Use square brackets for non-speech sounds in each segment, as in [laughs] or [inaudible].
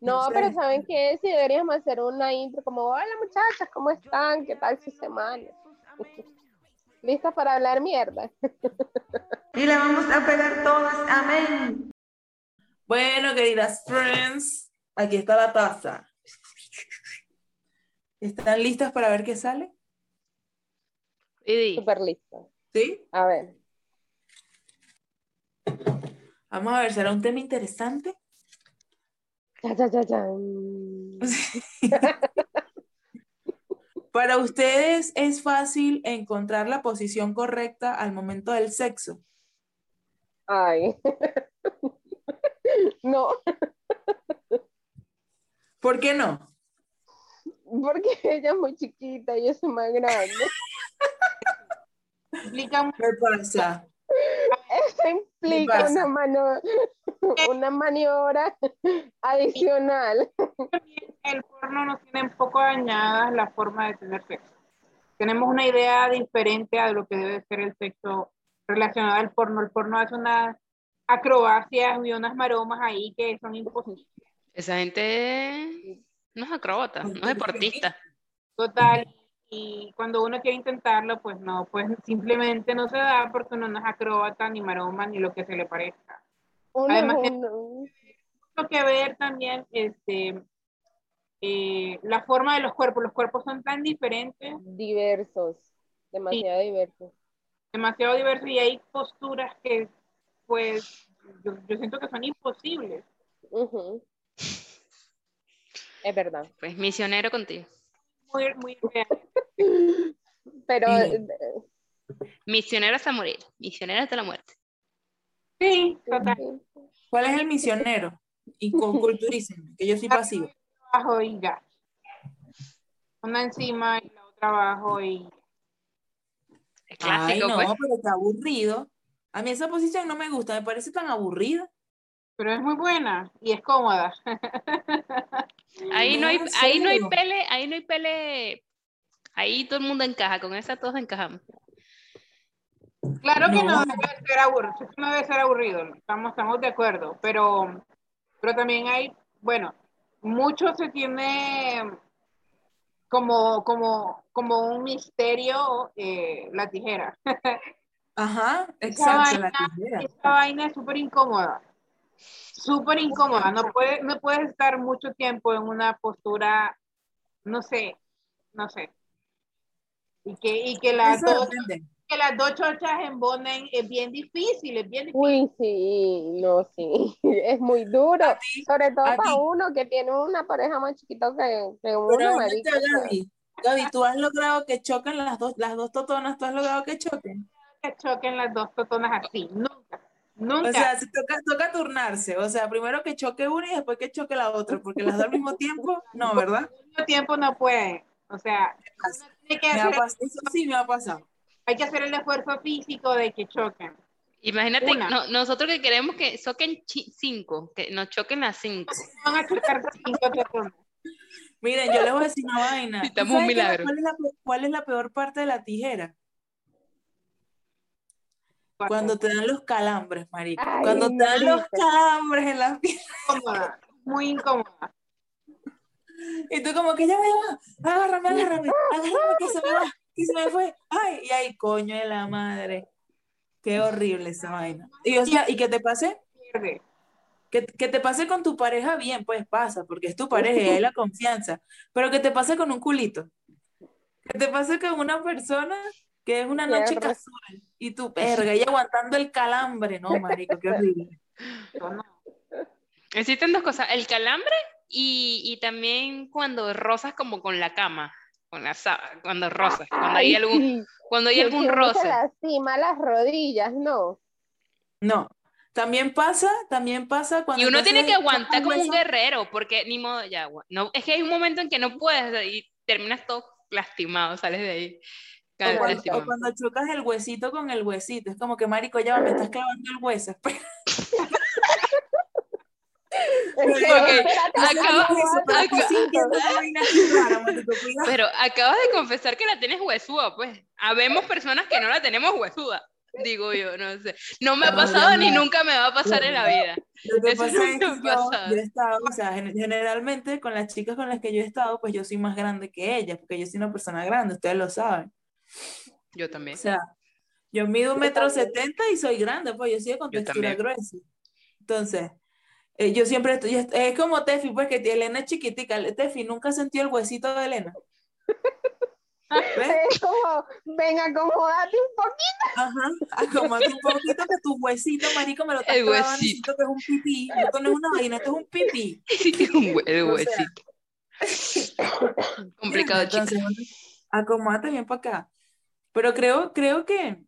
No, sé. pero ¿saben qué? Si deberíamos hacer una intro como, hola muchachas, ¿cómo están? ¿Qué tal su semana? [laughs] ¿Listas para hablar mierda? [laughs] Y la vamos a pegar todas. Amén. Bueno, queridas friends, aquí está la taza. ¿Están listas para ver qué sale? Idi, Súper lista. ¿Sí? A ver. Vamos a ver, ¿será un tema interesante? [laughs] Para ustedes es fácil encontrar la posición correcta al momento del sexo. Ay. [laughs] No, ¿Por qué no? porque ella es muy chiquita y yo soy más grande. [laughs] Explica ¿Qué pasa? Eso implica una, mano, [laughs] una maniobra adicional. el porno nos tiene un poco dañadas la forma de tener sexo. Tenemos una idea diferente a lo que debe ser el sexo relacionado al porno. El porno hace unas acrobacias y unas maromas ahí que son imposibles. esa gente no es acróbata, no es deportista. Total. Y cuando uno quiere intentarlo, pues no, pues simplemente no se da porque uno no es acróbata, ni maroma, ni lo que se le parezca. Además Lo que ver también, este, eh, la forma de los cuerpos. Los cuerpos son tan diferentes diversos, demasiado diversos. demasiado diversos y hay posturas que, pues, yo, yo siento que son imposibles. Es verdad. Pues misionero contigo. Muy, muy reales. Pero Sí. eh, Misionero hasta morir, misionero hasta la muerte. Sí, total. ¿Cuál es el misionero? Y con [laughs] culturícenme, que yo soy pasiva. Abajo y ya. Una encima y la otra abajo y Es Ay, clásico, no, pues. pero está aburrido. A mí esa posición no me gusta, me parece tan aburrida. pero es muy buena y es cómoda. [laughs] Ahí no hay, No, en ahí no hay pele, ahí no hay pele. Ahí todo el mundo encaja, con esa todos encajamos. Claro que no, No. debe ser aburrido, no debe ser aburrido, estamos, estamos de acuerdo, pero, pero también hay, bueno, mucho se tiene como, como, como un misterio eh, la tijera. [laughs] Ajá, exacto, la vaina- tijera. Esta vaina es súper incómoda, súper incómoda, no, puede, no puedes estar mucho tiempo en una postura, no sé, no sé. Y que, y que, las Eso dos, depende. que las dos chochas embonen es bien difícil, es bien difícil. Uy, sí, no, sí, [laughs] es muy duro, ti, sobre todo para ti. uno que tiene una pareja más chiquita que, que uno, Gaby. Gaby, tú has logrado que choquen las dos, las dos totonas, tú has logrado que choquen. que choquen las dos totonas así, nunca, nunca. O sea, se toca, toca turnarse. O sea, primero que choque una y después que choque la otra, porque las dos al mismo tiempo, no, ¿verdad? al mismo tiempo no puede, o sea, tiene que Me ha hacer, eso sí me ha pasado. hay que hacer el esfuerzo físico de que choquen. Imagínate, no- nosotros que queremos que choquen cinco, que nos choquen las cinco. Van a chocar cinco totonas. Miren, yo les voy a decir una vaina. [laughs] Necesitamos ¿Saben un milagro. ¿Cuál es, la, cuál es la peor parte de la tijera? Cuando te dan los calambres, marico. Ay, Cuando te dan los marica. calambres en la piel. incómoda, muy incómoda. Y tú como que ya me va, agárrame, agárrame, agárrame que se me va, que se me fue. Ay, y ay, coño de la madre. Qué horrible esa vaina. Y o sea, y que te pase, que, que te pase con tu pareja bien, pues pasa, porque es tu pareja y hay la confianza. Pero que te pase con un culito. Que te pase con una persona que es una noche casual y tu perga y aguantando el calambre. No, marico, qué horrible. No. Existen dos cosas, el calambre y, y también cuando rozas como con la cama, con la sábana, cuando rozas, cuando hay Ay, algún, cuando hay algún se roce. lastima las rodillas, ¿no? No. También pasa, también pasa cuando Y uno tiene que aguantar como un guerrero, porque ni modo, ya, no, es que hay un momento en que no puedes y terminas todo lastimado, sales de ahí. O cuando, o cuando chocas el huesito con el huesito, es como que, marico, ya me estás clavando el hueso. Pero acabas de confesar que la tienes huesuda, pues. Habemos personas que no la tenemos huesuda. digo yo, no sé. No me ha pasado ni nunca me va a pasar en la vida. Lo que Eso pasa es que nunca me ha yo, pasado. yo he estado, o sea, gen- generalmente con las chicas con las que yo he estado, pues yo soy más grande que ellas, porque yo soy una persona grande, ustedes lo saben. Yo O también. sea, yo mido un metro setenta y soy grande, pues yo soy con Yo textura también. gruesa. Entonces, eh, yo siempre estoy, es como Tefi, pues que Elena es chiquitica. Tefi, ¿nunca sentió el huesito de Elena? ¿Ves? [laughs] Es como, venga, acomódate un poquito. Ajá, acomódate un poquito que tu huesito, marico, me lo estás El huesito. que es un pipí. Esto no es una vaina, esto es un pipí. [laughs] Un hue- el O sea, huesito. [coughs] Complicado, chica. Entonces, bueno, acomódate bien para acá. Pero creo, creo que,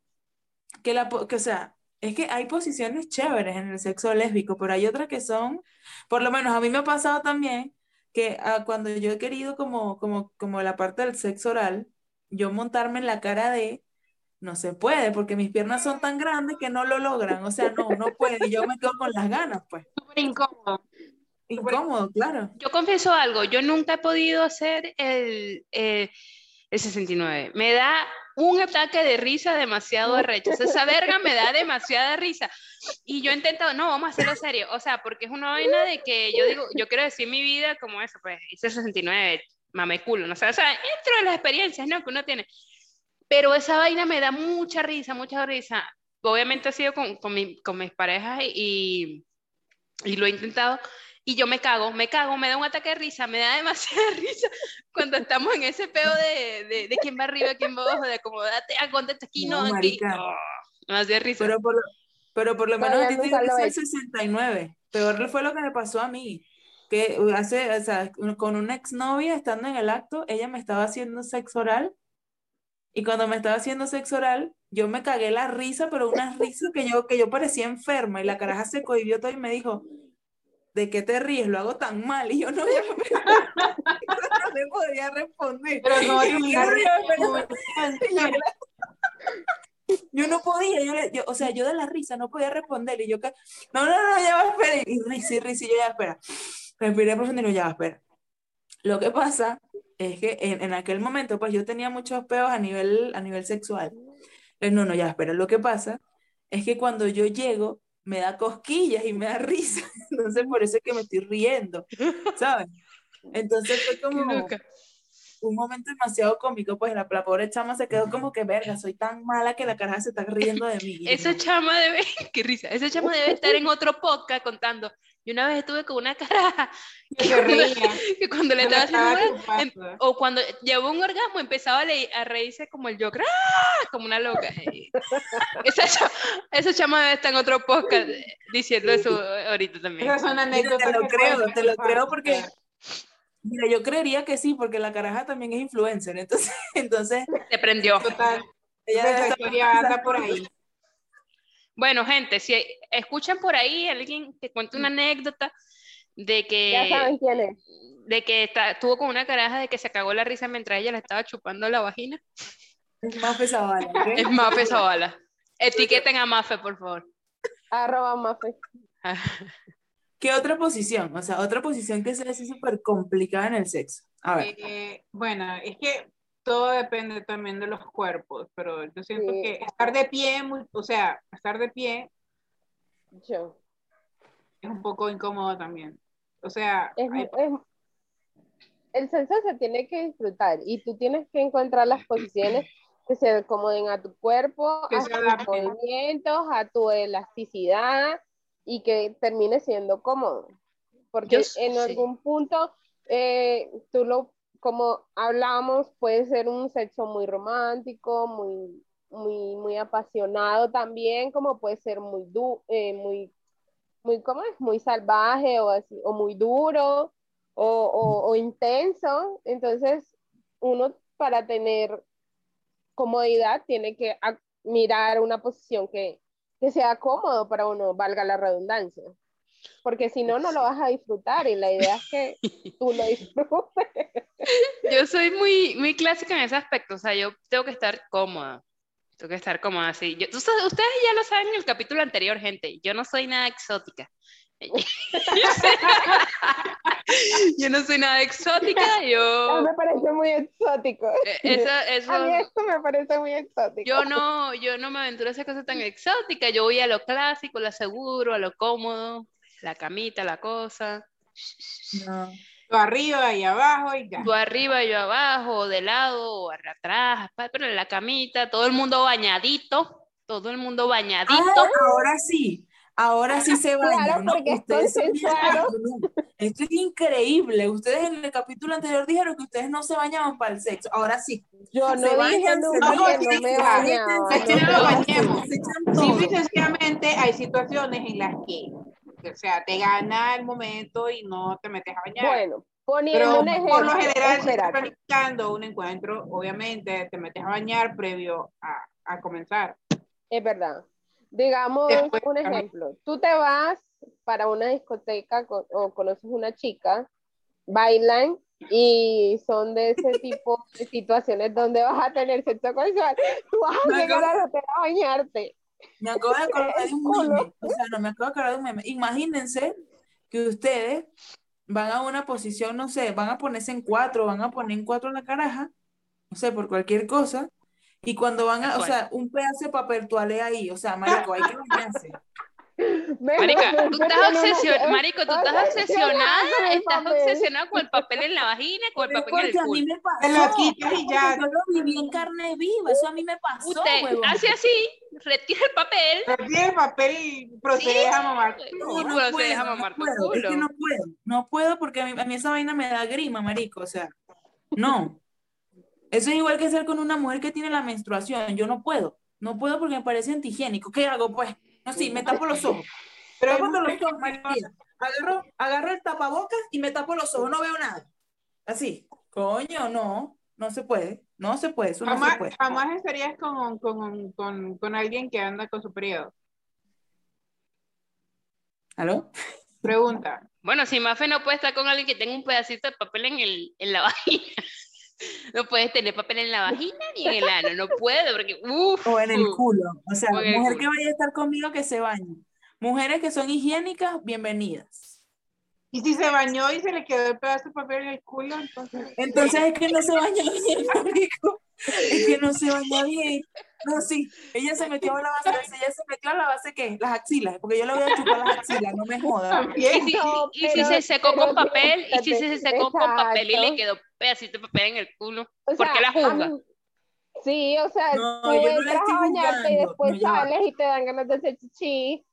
que la, que, o sea, es que hay posiciones chéveres en el sexo lésbico, pero hay otras que son, por lo menos a mí me ha pasado también que ah, cuando yo he querido como, como, como la parte del sexo oral, yo montarme en la cara de, no se puede, porque mis piernas son tan grandes que no lo logran, o sea, no, no puede, y yo me quedo con las ganas, pues. Súper incómodo. Incómodo, claro. Yo confieso algo, yo nunca he podido hacer el, eh, el 69. Me da un ataque de risa demasiado arrecho. Sea, esa verga me da demasiada risa. Y yo he intentado, no, vamos a hacerlo serio. O sea, porque es una vaina de que yo digo, yo quiero decir mi vida como eso, pues hice el 69, mame culo, no sé. O sea, dentro de las experiencias, ¿no? Que uno tiene. Pero esa vaina me da mucha risa, mucha risa. Obviamente ha sido con, con, mi- con mis parejas y, y lo he intentado. Y yo me cago, me cago, me da un ataque de risa, me da demasiada [laughs] risa cuando estamos en ese peo de, de, de quién va arriba, quién va abajo, de acomodate, acóndate aquí, no, No, aquí. marica. Oh, demasiada risa. Pero por, lo- pero por lo No, menos a ti te el 69. Peor fue lo que me pasó a mí. Que hace, o sea, con una exnovia, estando en el acto, ella me estaba haciendo sexo oral. Y cuando me estaba haciendo sexo oral, yo me cagué la risa, pero una risa que yo, que yo parecía enferma. Y la caraja se cohibió todo y me dijo, ¿de qué te ríes? Lo hago tan mal. Y yo no, [laughs] no le podía responder. Pero no yo, una "No, risa pero- como- [laughs] [laughs] yo no podía, yo, yo- o sea, yo de la risa no podía responder y yo no, no, no, ya va, espera, y risa, y risa, y yo ya, espera, respiré profundo y yo, ya va, espera. Lo que pasa es que en, en aquel momento, pues yo tenía muchos peos a nivel, a nivel sexual. No, no, ya, espera, lo que pasa es que cuando yo llego, me da cosquillas y me da risa, [laughs] entonces por eso es que me estoy riendo, ¿sabes? Entonces fue [laughs] como un momento demasiado cómico, pues la, la pobre chama se quedó como que, verga, soy tan mala que la caraja se está riendo de mí. Esa chama debe, [laughs] qué risa, esa chama debe estar en otro podcast contando. Y una vez estuve con una caraja [laughs] [laughs] que cuando le estaba haciendo em- o cuando llevó un orgasmo empezaba a, le- a reírse como el Joker, ¡ah! como una loca. [laughs] Esa, esa chama estar en otro podcast eh, diciendo eso ahorita también. Esas son anécdotas. te lo creo, te lo creo porque, mira, yo creería que sí, porque la caraja también es influencer, entonces, entonces Se prendió. Total. ella anda por ahí. Bueno, gente, si escuchan por ahí alguien que cuente una anécdota de Ya saben que, quién es. de que está- estuvo con una caraja de que se cagó la risa mientras ella le estaba chupando la vagina, es más pesada, ¿ok? es Mafe Zavala. [laughs] Etiqueten a Mafe, por favor. Arroba Mafe. [laughs] ¿Qué otra posición? O sea, otra posición que sea así súper complicada en el sexo. A ver, Eh, bueno, es que todo depende también de los cuerpos, pero yo siento Sí. que estar de pie, o sea, estar de pie Yo. es un poco incómodo también. O sea, Es- hay- es- el sexo se tiene que disfrutar y tú tienes que encontrar las posiciones que se acomoden a tu cuerpo, Que a tus movimientos, a tu elasticidad y que termine siendo cómodo. Porque Yo en sí. algún punto, eh, tú lo, como hablábamos, puede ser un sexo muy romántico, muy, muy, muy apasionado también, como puede ser muy, du eh, muy, muy, ¿cómo es? Muy salvaje o así, o muy duro o, o- o intenso. Entonces, uno para tener comodidad tiene que mirar una posición que, que sea cómodo para uno, valga la redundancia. Porque si no, no lo vas a disfrutar y la idea es que tú lo disfrutes. [laughs] Yo soy muy, muy clásica en ese aspecto, o sea, yo tengo que estar cómoda. Tengo que estar cómoda, sí. Yo, ustedes ya lo saben en el capítulo anterior, gente. Yo no soy nada exótica. [laughs] [laughs] yo no soy nada exótica, yo... me parece muy exótico. eh, Eso, eso, A mí esto me parece muy exótico. yo no, yo no me aventuro a esas cosas tan exóticas, yo voy a lo clásico, lo seguro, a lo cómodo, la camita, la cosa. No. Tú arriba y abajo y ya. Tú arriba, yo abajo, de lado, o atrás, pero en la camita, todo el mundo bañadito, todo el mundo bañadito. Ah, ahora sí, ahora sí se bañan. Claro, ¿no? porque estoy Ustedes. Esto es increíble. Ustedes en el capítulo anterior dijeron que ustedes no se bañaban para el sexo. Ahora sí. Yo no se dije nunca No, que no me bañaba. se echan Simple y todo. sencillamente hay situaciones en las que, o sea, te gana el momento y no te metes a bañar. Bueno, poniendo Pero un ejemplo. por lo general, si estás planificando un encuentro, obviamente te metes a bañar previo a, a comenzar. Es verdad. Digamos Después un ejemplo. Tú te vas para una discoteca co- o conoces una chica, bailan y son de ese [laughs] tipo de situaciones donde vas a tener sexo sexual. [laughs] Tú vas a llegar al hotel a bañarte. Me acabo de acordar de un meme. O sea, no me acabo de acordar de un meme. Imagínense que ustedes van a una posición, no sé, van a ponerse en cuatro, van a poner en cuatro la caraja, no sé, por cualquier cosa. Y cuando van a, o sea, un pedazo de papel toalé ahí, o sea, marico, hay que bañarse. Marica, [laughs] tú estás obsesionada, marico, tú estás obsesionada, con el estás papel. obsesionada con el papel en la vagina, con el papel en el porque a mí culo. me pasó. Te lo quitas y ya. Yo lo viví en carne viva, eso a mí me pasó, Usted hace así, retira el papel, Retira el papel y procedes a mamar. No, culo, puedo, no mamar puedo, es que culo. no puedo, no puedo porque a mí, a mí esa vaina me da grima, marico, o sea, no. Eso es igual que hacer con una mujer que tiene la menstruación, yo no puedo, no puedo porque me parece antihigiénico, ¿qué hago pues? No, sí, me tapo los ojos, [laughs] Pero Tápate los ojos, no- María, agarro, agarro el tapabocas y me tapo los ojos, no veo nada, así, coño, no, no se puede, no se puede, eso no se Jamás, puede. jamás estarías con, con, con, con alguien que anda con su periodo. ¿Aló? Pregunta. Bueno, si Mafe no puede estar con alguien que tenga un pedacito de papel en, el, en la [laughs] vagina. [laughs] No puedes tener papel en la [laughs] vagina ni en el ano, no puedo porque uff. O en el culo, o sea, O mujer que vaya a estar conmigo que se bañe. Mujeres que son higiénicas, bienvenidas. Y si se bañó y se le quedó el pedazo de papel en el culo, entonces. Entonces es que no se baña [laughs] bien, marico. [laughs] Es que no se baña bien. No, sí. Ella se metió a la base, ella se metió a la base, ¿qué? Las axilas, porque yo le voy a chupar las axilas, no me jodas. Y si, No, y si pero- se secó pero con papel, y si se secó con papel y le exacto. quedó pedacito de papel en el culo. O ¿Por sea, qué la juzga? Sí, o sea, No, tú no entras estoy a bañarte y después no, sales y te dan ganas de hacer chichi.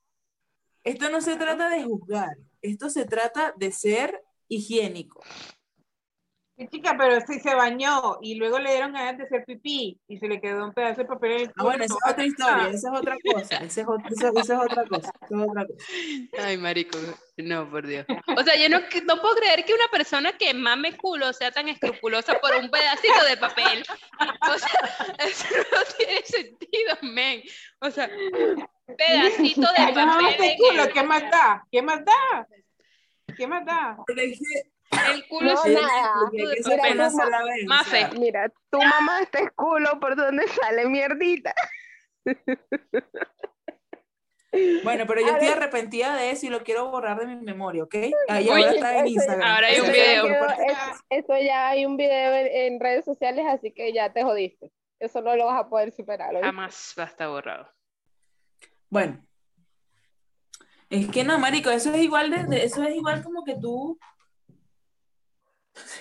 Esto no se trata de juzgar, esto se trata de ser higiénico. Sí, chica, pero si se bañó y luego le dieron ganas de hacer pipí y se le quedó un pedazo de papel en el Ah, culo. bueno, esa es otra historia, esa es otra cosa, esa es, ot- esa- esa es otra cosa, esa es otra cosa. Ay, marico, no, por Dios. O sea, yo no, no puedo creer que una persona que mame culo sea tan escrupulosa por un pedacito de papel. O sea, eso no tiene sentido, men. O sea, pedacito de Ay, no, papel en culo, ¿qué más da? ¿Qué más da? ¿Qué más da? El culo No, es nada. que Mira, Mafe. Mira, tu mamá este es culo por donde sale mierdita. Bueno, pero yo A estoy ver. arrepentida de eso y lo quiero borrar de mi memoria, ¿ok? Ahí ahora está en Instagram. ahora hay un video. eso ya hay un video en, en redes sociales, así que ya te jodiste. Eso no lo vas a poder superar. ¿oíste? jamás va a estar borrado. Bueno. Es que no, marico, eso es igual de, de- eso es igual como que tú.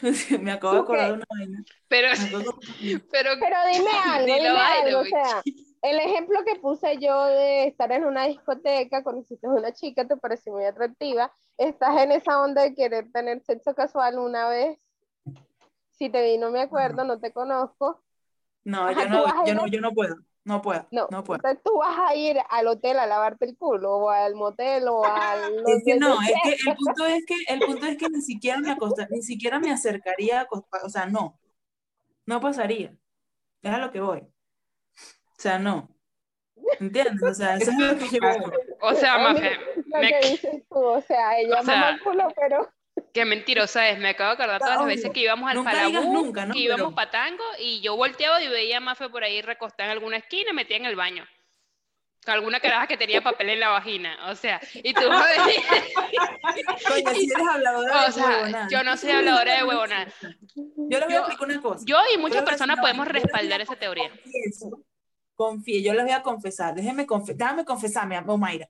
[laughs] Me acabo de acordar de una vaina. Pero, [laughs] pero, Pero dime [laughs] algo, dime o sea, el ejemplo que puse yo de estar en una discoteca, conociste a una chica, te pareció muy atractiva, estás en esa onda de querer tener sexo casual una vez, si te vi no me acuerdo, no te conozco, No, Ajá, yo no, yo no, yo no puedo. No puedo. no, No puedo. entonces tú vas a ir al hotel a lavarte el culo, o al motel, o [laughs] al... Es que no, es que el [laughs] punto es que el punto es que ni siquiera me acosta, ni siquiera me acercaría a acostar, o sea, no. No pasaría. Es a lo que voy. O sea, no. ¿Entiendes? O sea, eso es lo que yo voy. o sea, Mafe, lo me- que dices tú, o sea, ella O sea, mama el culo, pero... Qué mentirosa es, me acabo de acordar todas las Obvio. veces que íbamos al nunca, ¿no? que íbamos Pero- pa' tango y yo volteaba y veía a Mafe por ahí recostada en alguna esquina y metía en el baño. alguna caraja que tenía papel en la vagina, o sea, y tú [laughs] Coño, si eres habladora o de sea, yo no soy habladora de huevonada. Yo les voy a explicar una cosa. Yo y muchas Yo les voy a personas decir, podemos no, respaldar esa teoría. confieso, confíe, yo les voy a confesar, déjenme confe déjame confesarme, Omaira.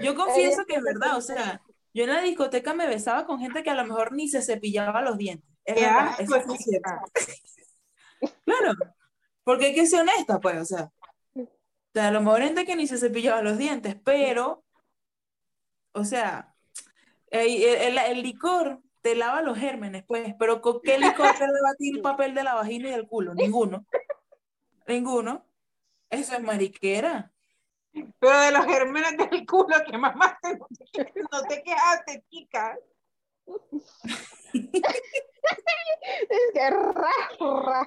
Yo confieso que es verdad, o sea, yo en la discoteca me besaba con gente que a lo mejor ni se cepillaba los dientes. Es Qué verdad, asco, eso es cierto. [laughs] Claro, porque hay que ser honesta, pues, o sea, o sea, a lo mejor gente que ni se cepillaba los dientes, pero, o sea, el, el- el licor te lava los gérmenes, pues, pero ¿con qué licor te lava el papel de la vagina y del culo? Ninguno. Ninguno. Eso es mariquera. Pero de los gérmenes del culo que mamá te- no te quejaste, chica. Es que ra, ra.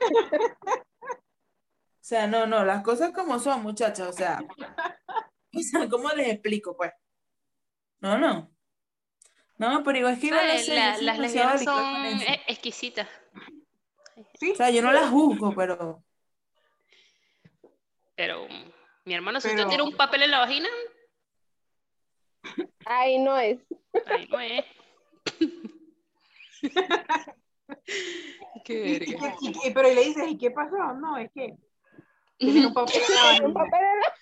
O sea, no, no, las cosas como son, muchachas, o sea, o sea, ¿cómo les explico, pues? No, no. No, pero igual es que no La- las lesbianas son eh, exquisitas. Sí, O sea, yo no las juzgo, pero Pero, mi hermano, si Pero- usted tiene un papel en la vagina, Ahí no es. ahí no es. Qué Y- y- verga. y- y- pero y le dices, ¿y qué pasó? No, es que [laughs] tiene un papel en la Un vagina. papel en la-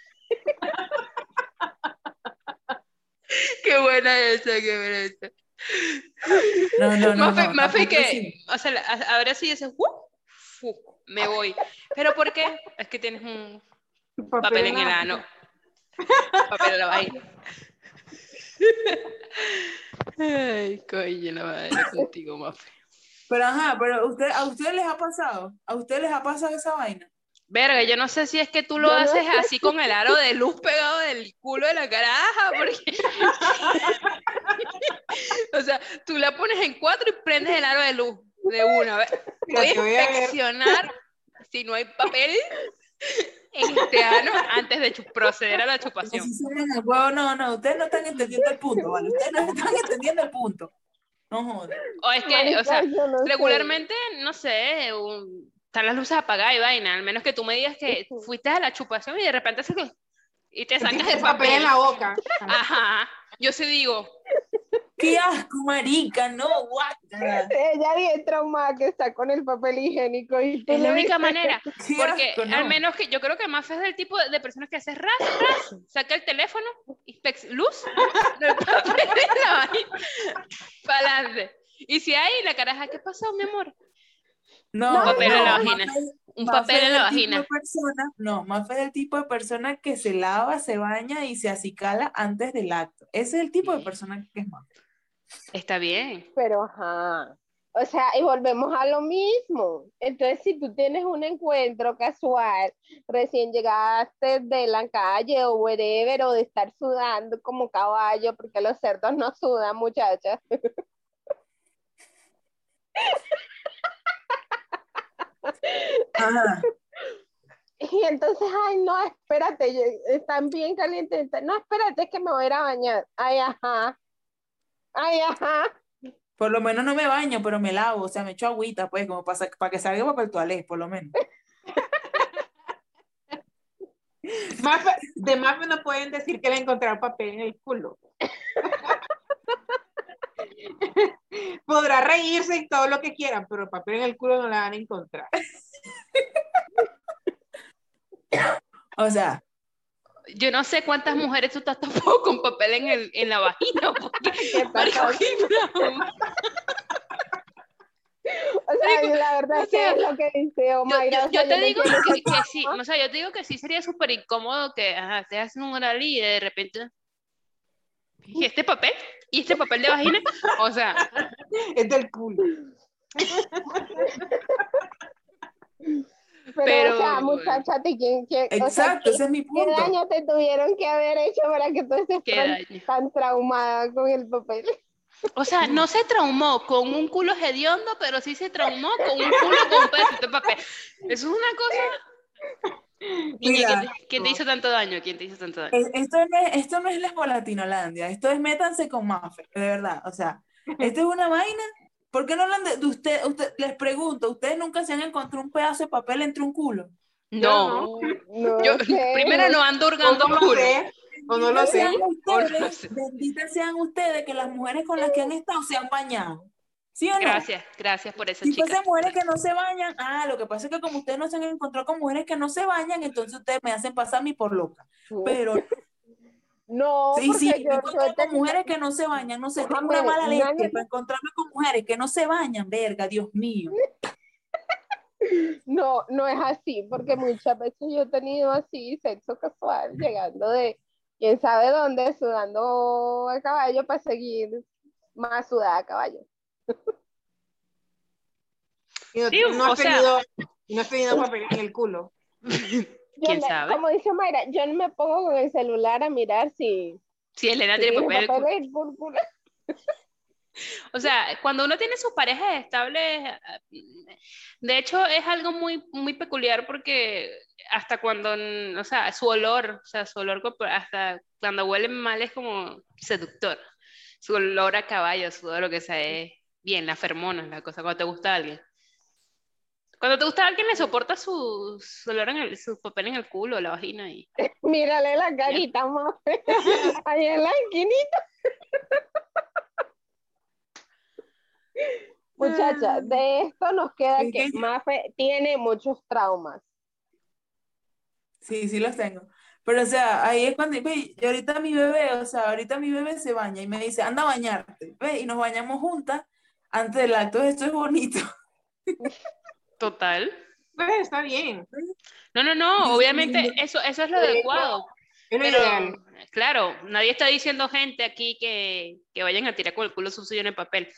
Qué buena esa, qué buena esa. no, no, no. Mafe, no, Mafe tampoco que, así. o sea, ahora sí dices, "Uh, fu, me voy. ¿Pero por qué? Es que tienes un papel en el ano. [laughs] Papel en la vaina. Ay, coño, la madre contigo, Mafe. Pero ajá, pero usted, a ustedes les ha pasado, a ustedes les ha pasado esa vaina. Verga, yo no sé si es que tú lo Yo no haces así con el aro de luz pegado del culo de la caraja, porque... [laughs] o sea, tú la pones en cuatro y prendes el aro de luz de una Voy a voy a ver. inspeccionar si no hay papel en este ano antes de proceder a la chupación. Huevo, no, no, ustedes no están entendiendo el punto, ¿vale? Ustedes no están entendiendo el punto. No jodas. O es que, o Marica, sea, yo no sé. regularmente, no sé, un- están las luces apagadas y vaina, al menos que tú me digas que fuiste a la chupación y de repente se... y te sacas el el papel en la boca. Ajá. Yo sí digo, ¡Qué asco, marica! No, guácala. Ella bien traumada que está con el papel higiénico y es la única dices- manera. [laughs] Qué Porque asco, no. al menos que yo creo que más es del tipo de personas que haces ras, ras, saca el teléfono, luz, [laughs] el papel en la vaina, para adelante. Y si hay la caraja, ¿qué pasó, mi amor? No, Un papel en la no, vagina. Mafe- Un Mafe papel es en la del tipo vagina. de persona- no, Mafe es el tipo de persona que se lava, se baña y se acicala antes del acto. Ese es el tipo de persona que es Mafe. Está bien. Pero ajá. O sea, y volvemos a lo mismo. Entonces, si tú tienes un encuentro casual, recién llegaste de la calle o whatever, o de estar sudando como caballo, porque los cerdos no sudan, muchachas. Ajá. Y entonces, ay, no, espérate, están bien calientes. No, espérate, es que me voy a ir a bañar. Ay, ajá. Ay, ajá. Por lo menos no me baño, pero me lavo, o sea, me echo agüita, pues, como para, para que salga papel toalé, por lo menos. [laughs] Mafe- de Mafe no pueden decir que le encontraron papel en el culo. [laughs] Podrá reírse y todo lo que quieran, pero papel en el culo no la van a encontrar. [laughs] O sea, Yo no sé cuántas mujeres tú has tapado con papel en, el, en la vagina. [laughs] Porque, ¿Qué [laughs] marico. O sea, yo la verdad o es que sea, es lo que dice Yo, Omaira. yo- o sea, yo te no digo que, qué que sí, o sea, yo te digo que sí sería súper incómodo que ajá, te hacen un oral y de repente. ¿Y este papel? ¿Y este papel de vagina? O sea, Es del culo. [laughs] Pero, Pero, o sea, muchacha, ¿te- ¿quién, quién, o sea, exacto, ¿qué, ese es mi qué punto. daño te tuvieron que haber hecho para que tú estés qué tan, tan traumada con el papel? O sea, no se traumó con un culo hediondo, pero sí se traumó con un culo con un pedacito de papel. Eso es una cosa. Niña, Mira. ¿quién, te, quién te hizo tanto daño? ¿Quién te hizo tanto daño? Es- Esto no es, esto no es Lesbo Latinolandia, esto es métanse con Mafe, de verdad. O sea, esto es una vaina. ¿Por qué no hablan de, de usted, usted? Les pregunto, ¿ustedes nunca se han encontrado un pedazo de papel entre un culo? No, no yo sé. primero no ando hurgando no lo culo. sé, o no lo Benditas sé. O no benditas sean ustedes que las mujeres con las que han estado se han bañado. ¿Sí o no? Gracias, gracias por eso, Si chicas. mujeres que no se bañan, ah, lo que pasa es que como ustedes no se han encontrado con mujeres que no se bañan, entonces ustedes me hacen pasar a mí por loca. Pero No, sí, porque sí, yo, yo he encontrado con tenido- mujeres que no se bañan, no sé, tengo una mala nadie- leche para encontrarme con mujeres que no se bañan, verga, Dios mío. [laughs] No, no es así, porque muchas veces yo he tenido así sexo casual, llegando de quién sabe dónde, sudando a caballo para seguir más sudada a caballo. [laughs] No, Sí, no has sea- tenido, y no has tenido papel en el culo. [laughs] ¿Quién me- sabe? Como dice Mayra, yo no me pongo con el celular a mirar si, Sí, Elena si tiene papel. papel culo. O sea, cuando uno tiene sus parejas estables, de hecho es algo muy, muy peculiar porque hasta cuando, o sea, su olor, o sea, su olor, hasta cuando huele mal es como seductor. Su olor a caballo, su olor, lo que sea, es bien, la fermona, la cosa, cuando te gusta alguien. Cuando te gusta alguien, le soporta su, su olor en el, su papel en el culo, la vagina y... [laughs] Mírale la carita, mafe. [laughs] Ahí en la esquinita. [laughs] Muchachas, de esto nos queda Es que que- Mafe tiene muchos traumas. Sí, sí los tengo. Pero, o sea, ahí es cuando, ve, y ahorita mi bebé, o sea, ahorita mi bebé se baña y me dice, anda a bañarte, ve, y nos bañamos juntas antes del acto, esto es bonito. Total. Pues está bien. No, no, no, obviamente eso, eso es lo adecuado. Es lo Pero, ideal. claro, nadie está diciendo gente aquí que, que vayan a tirar con el culo sucio en el papel.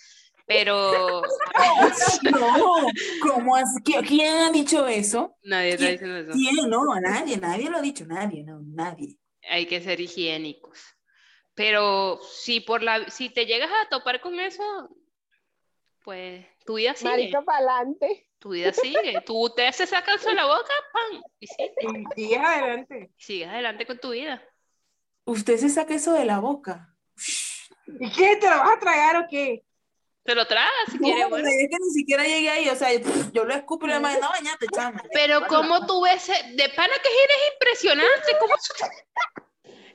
Pero [laughs] No, ¿cómo? ¿Qui- ¿Quién ha dicho eso? nadie está diciendo eso. ¿Quién? No, nadie, nadie lo ha dicho, nadie, no, nadie. Hay que ser higiénicos. Pero si por la, si te llegas a topar con eso, pues tu vida sigue. Marica para adelante. Tu vida sigue. Tú te haces sacarse de la boca, ¡pam! Y Y sigues adelante. sigues adelante con tu vida. Usted se saca eso de la boca. ¿Y qué? ¿Te lo vas a tragar o qué? Te lo tragas si No, quieres, bueno. es que ni siquiera llegué ahí, o sea, yo lo escupo y le digo, no, bañate, chama. Pero como tú ves, de pana que eres impresionante, ¿cómo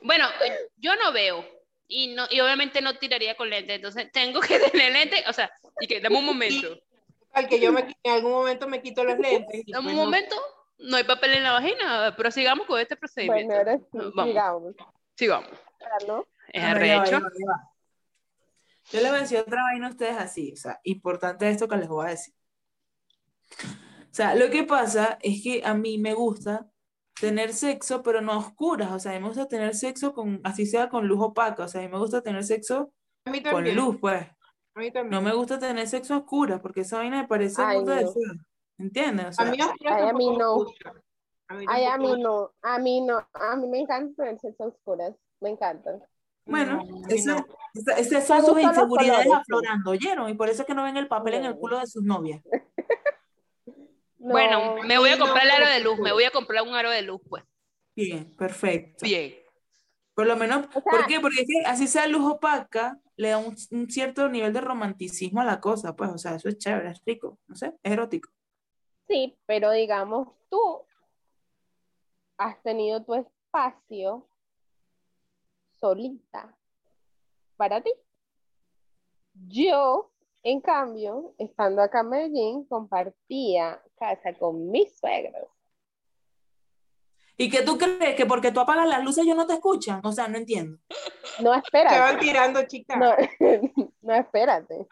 Bueno, yo no veo y no y obviamente no tiraría con lente, entonces tengo que tener lente, o sea, y que dame un momento, Al que yo me, en algún momento me quito los lentes. pues un no- momento, no hay papel en la vagina, pero sigamos con este procedimiento. Bueno, ahora sí, Vamos. sigamos. Sigamos. Es no, arrecho. Yo les voy a decir otra vaina a ustedes así, o sea, importante esto que les voy a decir. O sea, lo que pasa es que a mí me gusta tener sexo, pero no a oscuras, o sea, a mí me gusta tener sexo con, así sea con luz opaca, o sea, a mí me gusta tener sexo con luz, pues. A mí también. No me gusta tener sexo a oscuras, porque esa vaina me parece Ay, de no. feo, ¿entiendes? O A mí, Ay, a mí no. A mí Ay, a tampoco mí no, a mí no, a mí me encanta tener sexo a oscuras, me encanta. bueno, No, esa- esa- esas son sus inseguridades colores, aflorando, ¿oyeron? Y por eso es que no ven el papel en el culo de sus novias. [laughs] No, Bueno, me voy a comprar el aro de luz, me voy a comprar un aro de luz, pues. Bien, perfecto. Bien. Por lo menos, O sea- ¿por qué? Porque así sea luz opaca, le da un, cierto nivel de romanticismo a la cosa, pues, o sea, eso es chévere, es rico, no sé, es erótico. Sí, pero digamos, tú has tenido tu espacio solita para ti. Yo, en cambio, estando acá en Medellín, compartía casa con mis suegros. ¿Y qué tú crees? ¿Que porque tú apagas las luces ellos no te escuchan? O sea, no entiendo. No, Te van espérate. tirando, chicas. No, [laughs] no, espérate.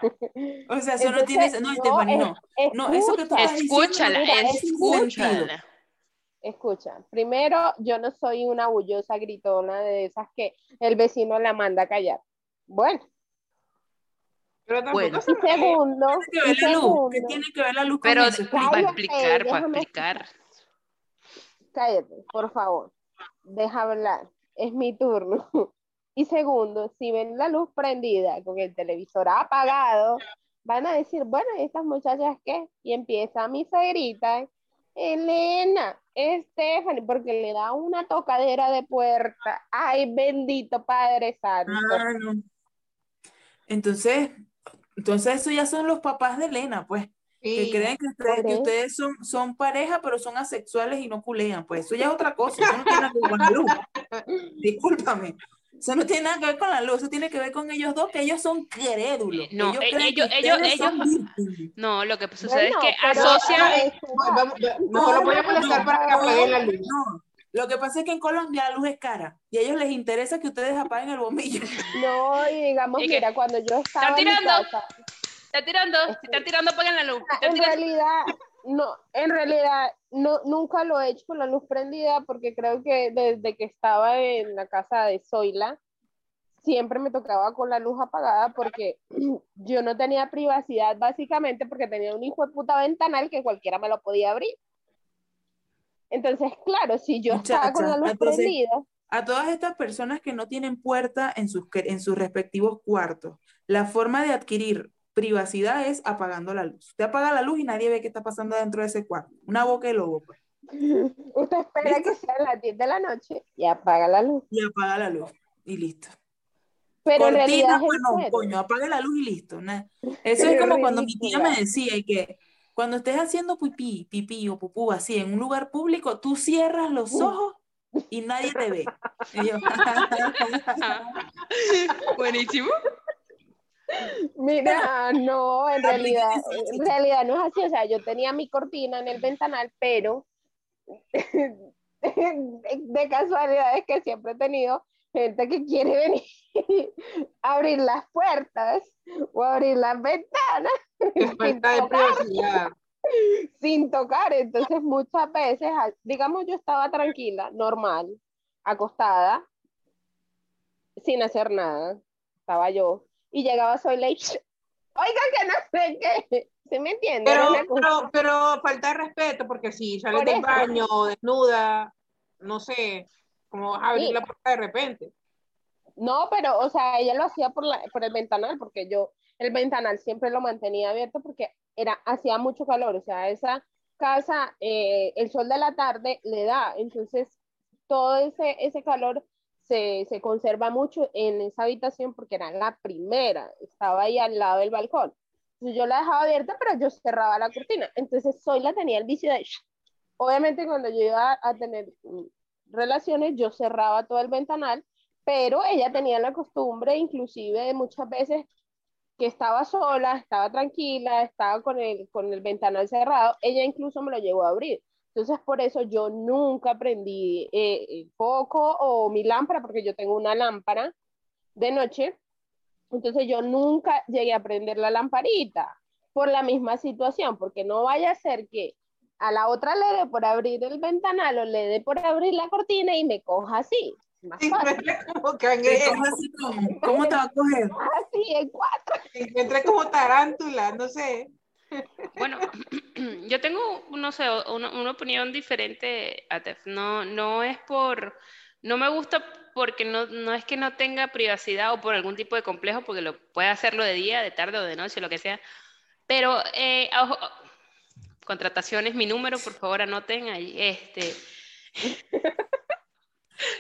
O sea, eso no Entonces, tiene... No, Stephanie, no. No, eso que tú estás diciendo Escúchala, es sentido. escúchala. Escucha, primero, yo no soy una bullosa gritona de esas que el vecino la manda a callar. Bueno, Pero tampoco Bueno. se y segundo, ¿Qué tiene que ver la luz? ¿Qué tiene que ver la luz con Pero eso? para explicar, para explicar. Cállate, por favor, deja hablar, es mi turno. [laughs] Y segundo, si ven la luz prendida con el televisor apagado, van a decir, bueno, ¿y estas muchachas qué? Y empieza mi suegrita, Elena, Stephanie, porque le da una tocadera de puerta. Ay, bendito Padre Santo. Entonces, entonces eso ya son los papás de Elena, pues. Que creen que ustedes, que son, son pareja, pero son asexuales y no culean. Pues eso ya es otra cosa. Eso no tiene nada que ver con la luz. [laughs] Discúlpame. Eso no tiene nada que ver con la luz. Eso tiene que ver con ellos dos, que ellos son crédulos. Eh, no, ellos eh, creen ellos- que ellos-. No, lo que sucede Bueno, es que asocian. Vamos, mejor lo voy a molestar para que apaguen la luz. No, lo que pasa es que en Colombia la luz es cara y a ellos les interesa que ustedes apaguen el bombillo. No, y digamos, Y que- mira, cuando yo estaba en mi tirando. casa, Está tirando, si están tirando, apaguen la luz. Están en tirando- realidad, no, en realidad, no, nunca lo he hecho con la luz prendida porque creo que desde que estaba en la casa de Zoila, siempre me tocaba con la luz apagada porque [clears throat] yo no tenía privacidad básicamente porque tenía un hijo de puta ventanal que cualquiera me lo podía abrir. Entonces, claro, si yo estaba con la Muchacha, luz entonces- prendida, A todas estas personas que no tienen puerta en sus, que- en sus respectivos cuartos, la forma de adquirir privacidad es apagando la luz. Usted apaga la luz y nadie ve qué está pasando dentro de ese cuarto. Una boca de lobo, pues. [laughs] usted espera que sean las 10 de la noche y apaga la luz. Y apaga la luz. Y listo. Pero en Cortina, realidad es pues en no, serio. coño, apague la luz y listo. [laughs] Eso Qué es como cuando mi tía me decía que cuando estés haciendo pipí, pipí o pupú así en un lugar público, tú cierras los ojos y nadie te ve. Y yo, [laughs] Buenísimo. Mira, no, en realidad, en realidad no es así. O sea, yo tenía mi cortina en el ventanal, pero [laughs] de casualidad es que siempre he tenido gente que quiere venir a [laughs] abrir las puertas o abrir las ventanas [laughs] sin falta de tocar, privacidad. sin tocar. Entonces, muchas veces, digamos, yo estaba tranquila, normal, acostada, sin hacer nada. Estaba yo. Y llegaba soy ley. [laughs] Oiga, que no sé qué. ¿Se me entiende? Pero, pero, pero falta de respeto, porque si sales Por del baño desnuda, no sé, como vas a abrir Sí. la puerta de repente. No, pero, o sea, ella lo hacía por, la, por el ventanal, porque yo el ventanal siempre lo mantenía abierto porque era, hacía mucho calor, o sea, esa casa, eh, el sol de la tarde le da, entonces todo ese, ese calor se, se conserva mucho en esa habitación porque era la primera, estaba ahí al lado del balcón. Entonces yo la dejaba abierta, pero yo cerraba la cortina. Entonces soy la tenía el vicio de... Obviamente cuando yo iba a tener mm, relaciones, yo cerraba todo el ventanal pero ella tenía la costumbre, inclusive de muchas veces, que estaba sola, estaba tranquila, estaba con el, con el ventanal cerrado, ella incluso me lo llegó a abrir. Entonces, por eso yo nunca prendí eh, el foco o mi lámpara, porque yo tengo una lámpara de noche, entonces yo nunca llegué a prender la lamparita por la misma situación, porque no vaya a ser que a la otra le dé por abrir el ventanal o le dé por abrir la cortina y me coja así. ¿Cómo te va a coger? [laughs] Así en cuatro. encuentra como tarántula, no sé. Bueno, [clears throat] yo tengo, no sé, una, una opinión diferente a Tef. No, no es por, no me gusta porque no, no es que no tenga privacidad o por algún tipo de complejo, porque lo puede hacerlo de día, de tarde o de noche, lo que sea. Pero eh, ojo, contrataciones, mi número, por favor, anoten ahí. Este, [laughs]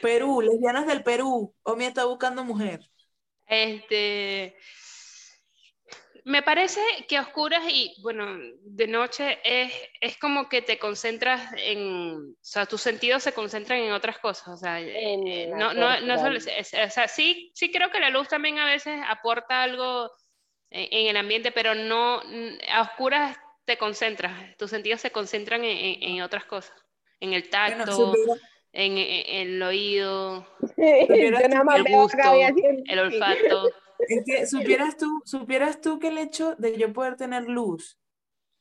Perú, lesbianas del Perú. Omi está buscando mujer. Este, me parece que a oscuras y, bueno, de noche es, es como que te concentras en, o sea, tus sentidos se concentran en otras cosas, o sea, En eh, la no, no, no solo, es- o sea, sí, sí creo que la luz también a veces aporta algo en, en el ambiente, pero no, a oscuras te concentras, tus sentidos se concentran en, en- en otras cosas, en el tacto, en, en- en el oído, [laughs] Yo nada más el gusto, olfato. Es que supieras tú, supieras tú que el hecho de yo poder tener luz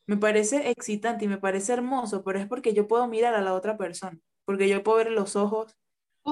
me parece excitante y me parece hermoso, pero es porque yo puedo mirar a la otra persona, porque yo puedo ver los ojos,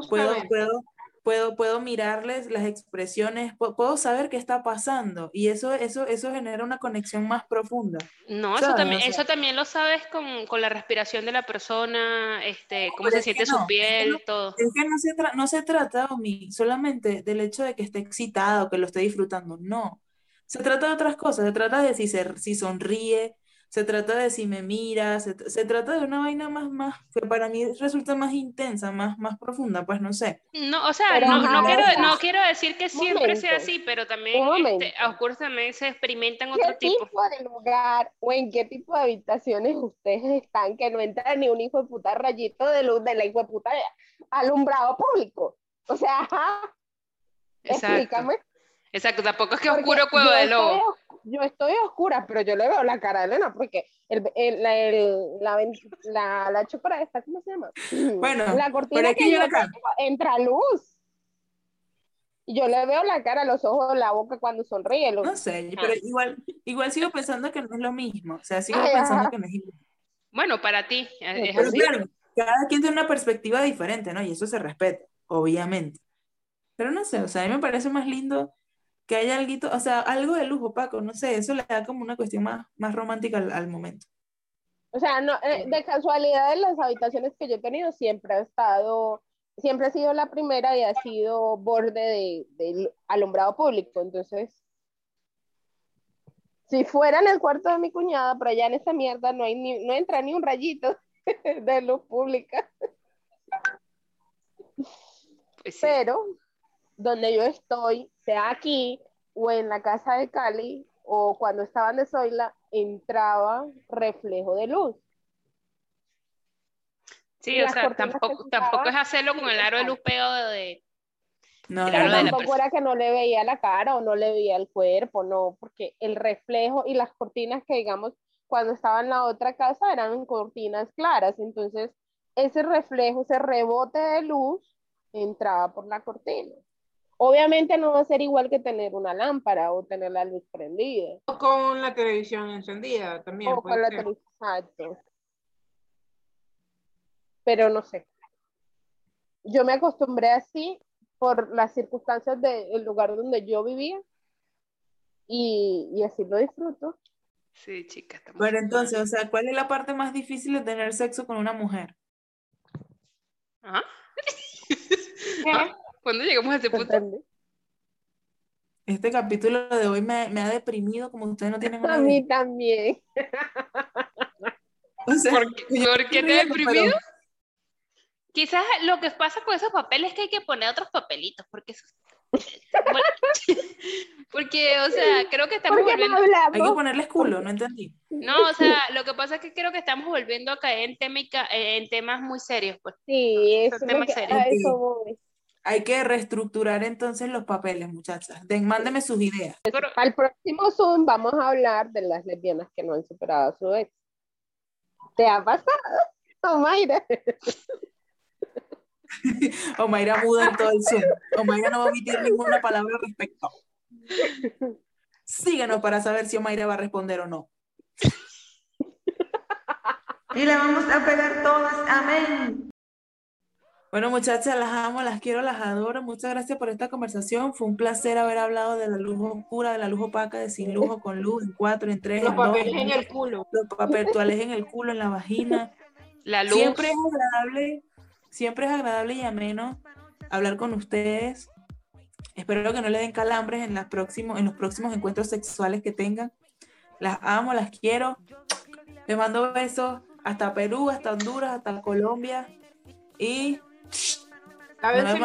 puedo, puedo, puedo, puedo mirarles las expresiones, pu- puedo saber qué está pasando y eso, eso, eso genera una conexión más profunda. No, eso también, O sea- eso también lo sabes con, con la respiración de la persona, este, cómo se siente no, su es que piel, no. todo. Es que no se, tra- no se trata, Omi, solamente del hecho de que esté excitado, que lo esté disfrutando, no. Se trata de otras cosas, se trata de si, se, si sonríe, se trata de si me miras, se, se trata de una vaina más, más, que para mí resulta más intensa, más, más profunda, pues no sé. No, o sea, Pero, no, quiero, no quiero decir que siempre sea así, pero también este, a oscuros también se experimentan ¿Qué otro tipo. tipo de lugar o en qué tipo de habitaciones ustedes están que no entra ni un hijo de puta rayito de luz de la hijo de puta alumbrado público? O sea, ajá, Exacto. explícame. Exacto, tampoco es que Porque oscuro cuevo yo de lobo. Yo estoy oscura, pero yo le veo la cara a Elena porque el, el- la, el- la, la, la chopra esta, ¿cómo se llama? [clears throat] Bueno, la pero cortina es que que yo tengo entra luz. Y yo le veo la cara, los ojos, la boca cuando sonríe. lo- No sé, pero igual, igual sigo pensando que no es lo mismo, o sea, sigo Ay, pensando ajá. que no es igual. Bueno, para ti es Pero Pero así. claro, cada quien tiene una perspectiva diferente, ¿no? Y eso se respeta, obviamente. Pero no sé, o sea, a mí me parece más lindo que haya algo, o sea, algo de lujo, Paco, no sé, eso le da como una cuestión más, más romántica al, al momento. O sea, no, eh, de casualidad en las habitaciones que yo he tenido siempre ha estado, siempre ha sido la primera y ha sido borde de, del alumbrado público. Entonces, si fuera en el cuarto de mi cuñada, pero allá en esa mierda no hay ni, no entra ni un rayito [laughs] de luz pública. Pues sí. Pero donde yo estoy, sea aquí o en la casa de Cali o cuando estaban de Zoila, entraba reflejo de luz. Sí, o sea, tampoco, tampoco es hacerlo con el aro de luz pegado de... No, de la tampoco era que no le veía la cara o no le veía el cuerpo, no, porque el reflejo y las cortinas que digamos cuando estaba en la otra casa eran cortinas claras, entonces ese reflejo, ese rebote de luz entraba por la cortina. Obviamente no va a ser igual que tener una lámpara o tener la luz prendida O con la televisión encendida también. o puede con la televisión. Exacto. Pero no sé. Yo me acostumbré así por las circunstancias del lugar donde yo vivía y, y así lo disfruto. Sí, chicas. Pero entonces, o sea, ¿cuál es la parte más difícil de tener sexo con una mujer? ¿Ah? ¿Qué? ¿Cuándo llegamos a ese punto? Este capítulo de hoy me, me ha deprimido como ustedes no tienen A idea. mí también. [laughs] O sea, ¿Por qué, yo por qué te has deprimido? pero- Quizás lo que pasa con esos papeles es que hay que poner otros papelitos, porque eso... Bueno, [laughs] porque, o sea, creo que estamos ¿Por qué no volviendo... Hay que ponerles culo, no entendí. No, o sea, lo que pasa es que creo que estamos volviendo a caer en, témica- eh, en temas muy serios, pues. Sí, eso, temas que- serios. a eso voy. Hay que reestructurar entonces los papeles, muchachas. Den, mándeme sus ideas. Pero- Para el próximo Zoom vamos a hablar de las lesbianas que no han superado a su ex. ¿Te ha pasado? Mayra. [laughs] Omaira muda en todo el Zoom. Omaira no va a omitir ninguna palabra al respecto. Síganos para saber si Omaira va a responder o no. Y le vamos a pegar todas. Amén. Bueno, muchachas, las amo, las quiero, las adoro. Muchas gracias por esta conversación. Fue un placer haber hablado de la luz oscura, de la luz opaca, de sin luz o con luz, en cuatro, en tres, Los en dos, papeles en en el culo. los papeles en el culo, en la vagina. [laughs] La luz. Siempre es agradable, siempre es agradable y ameno hablar con ustedes. Espero que no le den calambres en, las próximos, en los próximos encuentros sexuales que tengan. Las amo, las quiero. Les mando besos hasta Perú, hasta Honduras, hasta Colombia. Y A ver si